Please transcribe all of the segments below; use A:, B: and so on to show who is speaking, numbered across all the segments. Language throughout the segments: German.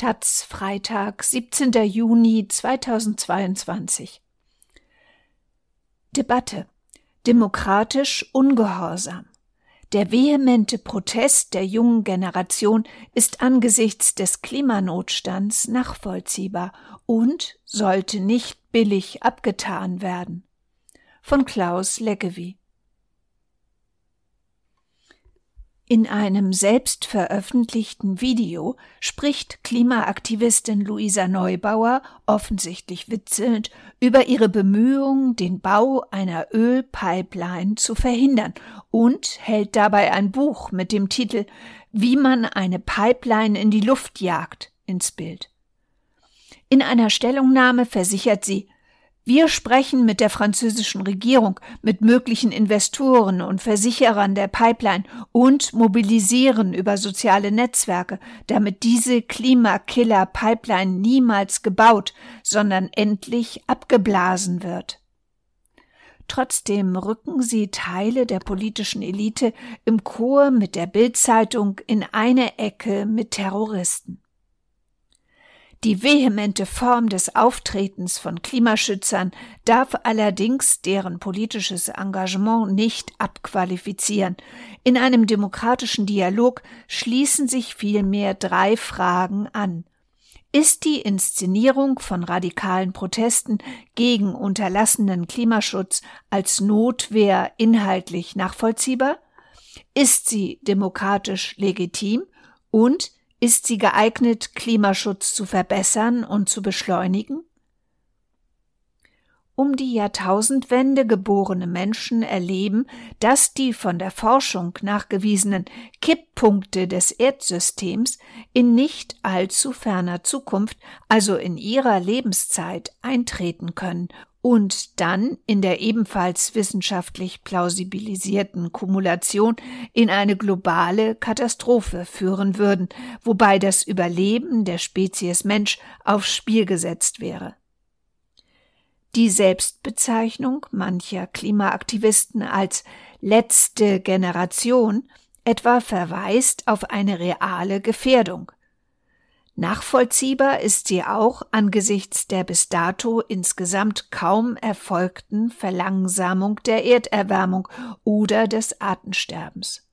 A: Taz Freitag, 17. Juni 2022 Debatte Demokratisch ungehorsam der vehemente Protest der jungen Generation ist angesichts des Klimanotstands nachvollziehbar und sollte nicht billig abgetan werden. Von Klaus Leggevi In einem selbst veröffentlichten Video spricht Klimaaktivistin Luisa Neubauer, offensichtlich witzelnd, über ihre Bemühungen, den Bau einer Ölpipeline zu verhindern und hält dabei ein Buch mit dem Titel Wie man eine Pipeline in die Luft jagt ins Bild. In einer Stellungnahme versichert sie, wir sprechen mit der französischen Regierung, mit möglichen Investoren und Versicherern der Pipeline und mobilisieren über soziale Netzwerke, damit diese Klimakiller-Pipeline niemals gebaut, sondern endlich abgeblasen wird. Trotzdem rücken sie Teile der politischen Elite im Chor mit der Bildzeitung in eine Ecke mit Terroristen. Die vehemente Form des Auftretens von Klimaschützern darf allerdings deren politisches Engagement nicht abqualifizieren. In einem demokratischen Dialog schließen sich vielmehr drei Fragen an. Ist die Inszenierung von radikalen Protesten gegen unterlassenen Klimaschutz als Notwehr inhaltlich nachvollziehbar? Ist sie demokratisch legitim? Und ist sie geeignet, Klimaschutz zu verbessern und zu beschleunigen? Um die Jahrtausendwende geborene Menschen erleben, dass die von der Forschung nachgewiesenen Kipppunkte des Erdsystems in nicht allzu ferner Zukunft, also in ihrer Lebenszeit, eintreten können und dann in der ebenfalls wissenschaftlich plausibilisierten Kumulation in eine globale Katastrophe führen würden, wobei das Überleben der Spezies Mensch aufs Spiel gesetzt wäre. Die Selbstbezeichnung mancher Klimaaktivisten als letzte Generation etwa verweist auf eine reale Gefährdung. Nachvollziehbar ist sie auch angesichts der bis dato insgesamt kaum erfolgten Verlangsamung der Erderwärmung oder des Artensterbens.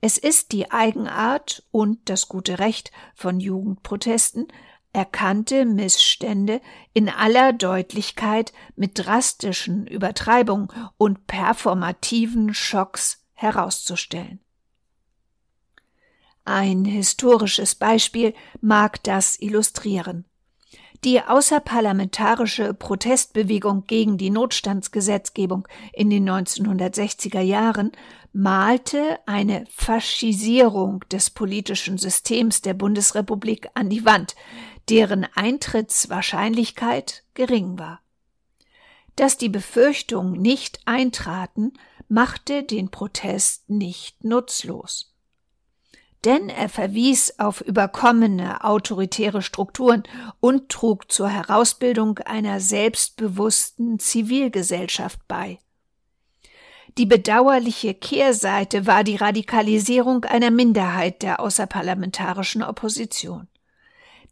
A: Es ist die Eigenart und das gute Recht von Jugendprotesten, erkannte Missstände in aller Deutlichkeit mit drastischen Übertreibungen und performativen Schocks herauszustellen. Ein historisches Beispiel mag das illustrieren. Die außerparlamentarische Protestbewegung gegen die Notstandsgesetzgebung in den 1960er Jahren malte eine Faschisierung des politischen Systems der Bundesrepublik an die Wand, deren Eintrittswahrscheinlichkeit gering war. Dass die Befürchtungen nicht eintraten, machte den Protest nicht nutzlos denn er verwies auf überkommene autoritäre Strukturen und trug zur Herausbildung einer selbstbewussten Zivilgesellschaft bei. Die bedauerliche Kehrseite war die Radikalisierung einer Minderheit der außerparlamentarischen Opposition.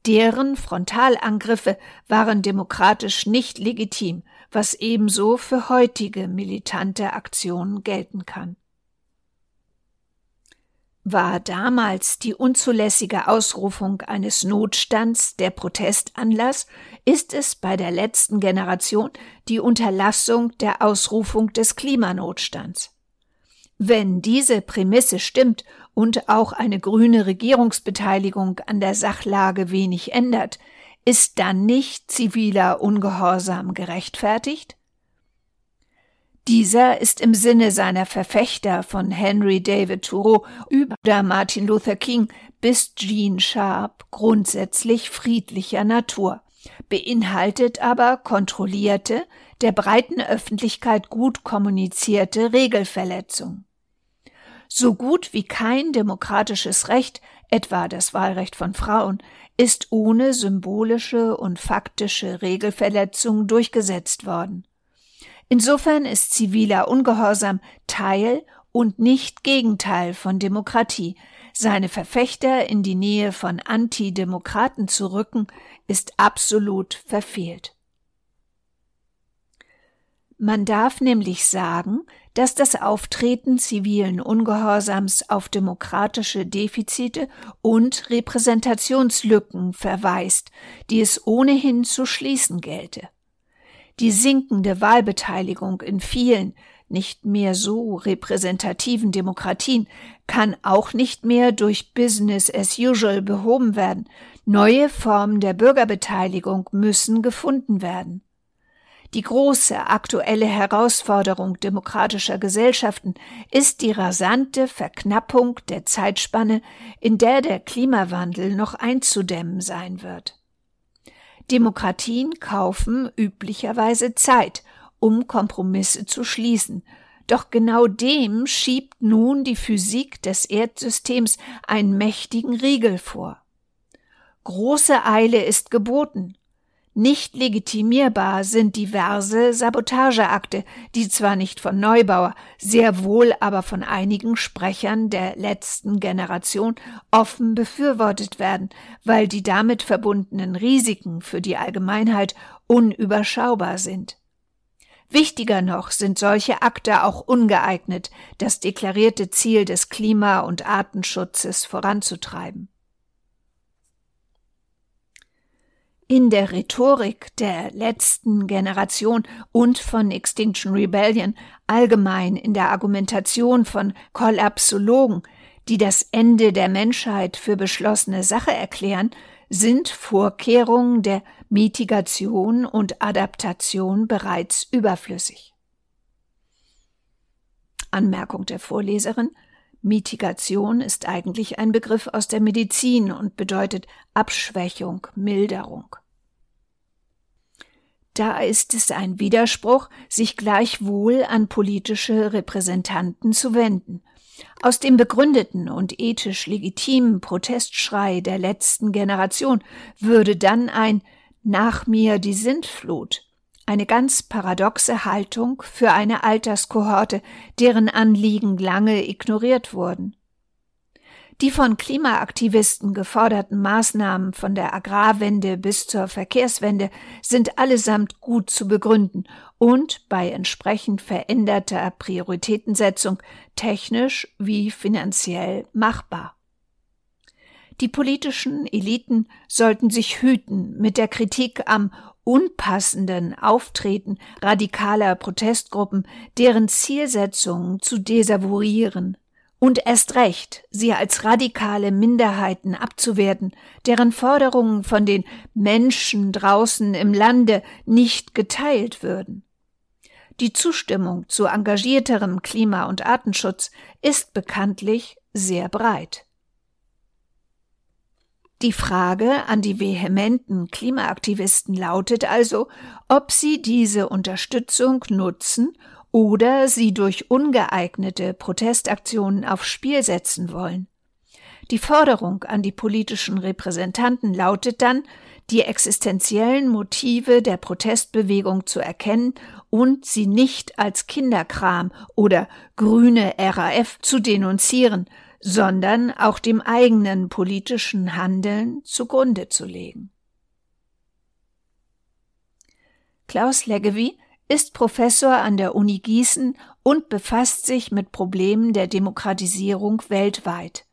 A: Deren Frontalangriffe waren demokratisch nicht legitim, was ebenso für heutige militante Aktionen gelten kann. War damals die unzulässige Ausrufung eines Notstands der Protestanlass, ist es bei der letzten Generation die Unterlassung der Ausrufung des Klimanotstands. Wenn diese Prämisse stimmt und auch eine grüne Regierungsbeteiligung an der Sachlage wenig ändert, ist dann nicht ziviler Ungehorsam gerechtfertigt? Dieser ist im Sinne seiner Verfechter von Henry David Thoreau über Martin Luther King bis Gene Sharp grundsätzlich friedlicher Natur, beinhaltet aber kontrollierte, der breiten Öffentlichkeit gut kommunizierte Regelverletzung. So gut wie kein demokratisches Recht, etwa das Wahlrecht von Frauen, ist ohne symbolische und faktische Regelverletzung durchgesetzt worden. Insofern ist ziviler Ungehorsam Teil und nicht Gegenteil von Demokratie, seine Verfechter in die Nähe von Antidemokraten zu rücken, ist absolut verfehlt. Man darf nämlich sagen, dass das Auftreten zivilen Ungehorsams auf demokratische Defizite und Repräsentationslücken verweist, die es ohnehin zu schließen gelte. Die sinkende Wahlbeteiligung in vielen, nicht mehr so repräsentativen Demokratien kann auch nicht mehr durch Business as usual behoben werden. Neue Formen der Bürgerbeteiligung müssen gefunden werden. Die große aktuelle Herausforderung demokratischer Gesellschaften ist die rasante Verknappung der Zeitspanne, in der der Klimawandel noch einzudämmen sein wird. Demokratien kaufen üblicherweise Zeit, um Kompromisse zu schließen, doch genau dem schiebt nun die Physik des Erdsystems einen mächtigen Riegel vor. Große Eile ist geboten, nicht legitimierbar sind diverse Sabotageakte, die zwar nicht von Neubauer, sehr wohl aber von einigen Sprechern der letzten Generation offen befürwortet werden, weil die damit verbundenen Risiken für die Allgemeinheit unüberschaubar sind. Wichtiger noch sind solche Akte auch ungeeignet, das deklarierte Ziel des Klima- und Artenschutzes voranzutreiben. In der Rhetorik der letzten Generation und von Extinction Rebellion, allgemein in der Argumentation von Kollapsologen, die das Ende der Menschheit für beschlossene Sache erklären, sind Vorkehrungen der Mitigation und Adaptation bereits überflüssig. Anmerkung der Vorleserin Mitigation ist eigentlich ein Begriff aus der Medizin und bedeutet Abschwächung, Milderung. Da ist es ein Widerspruch, sich gleichwohl an politische Repräsentanten zu wenden. Aus dem begründeten und ethisch legitimen Protestschrei der letzten Generation würde dann ein Nach mir die Sintflut, eine ganz paradoxe Haltung für eine Alterskohorte, deren Anliegen lange ignoriert wurden. Die von Klimaaktivisten geforderten Maßnahmen von der Agrarwende bis zur Verkehrswende sind allesamt gut zu begründen und bei entsprechend veränderter Prioritätensetzung technisch wie finanziell machbar. Die politischen Eliten sollten sich hüten, mit der Kritik am unpassenden Auftreten radikaler Protestgruppen, deren Zielsetzungen zu desavouieren und erst recht, sie als radikale Minderheiten abzuwerten, deren Forderungen von den Menschen draußen im Lande nicht geteilt würden. Die Zustimmung zu engagierterem Klima- und Artenschutz ist bekanntlich sehr breit. Die Frage an die vehementen Klimaaktivisten lautet also, ob sie diese Unterstützung nutzen, oder sie durch ungeeignete Protestaktionen aufs Spiel setzen wollen. Die Forderung an die politischen Repräsentanten lautet dann, die existenziellen Motive der Protestbewegung zu erkennen und sie nicht als Kinderkram oder grüne RAF zu denunzieren, sondern auch dem eigenen politischen Handeln zugrunde zu legen. Klaus Leggevi ist Professor an der Uni Gießen und befasst sich mit Problemen der Demokratisierung weltweit.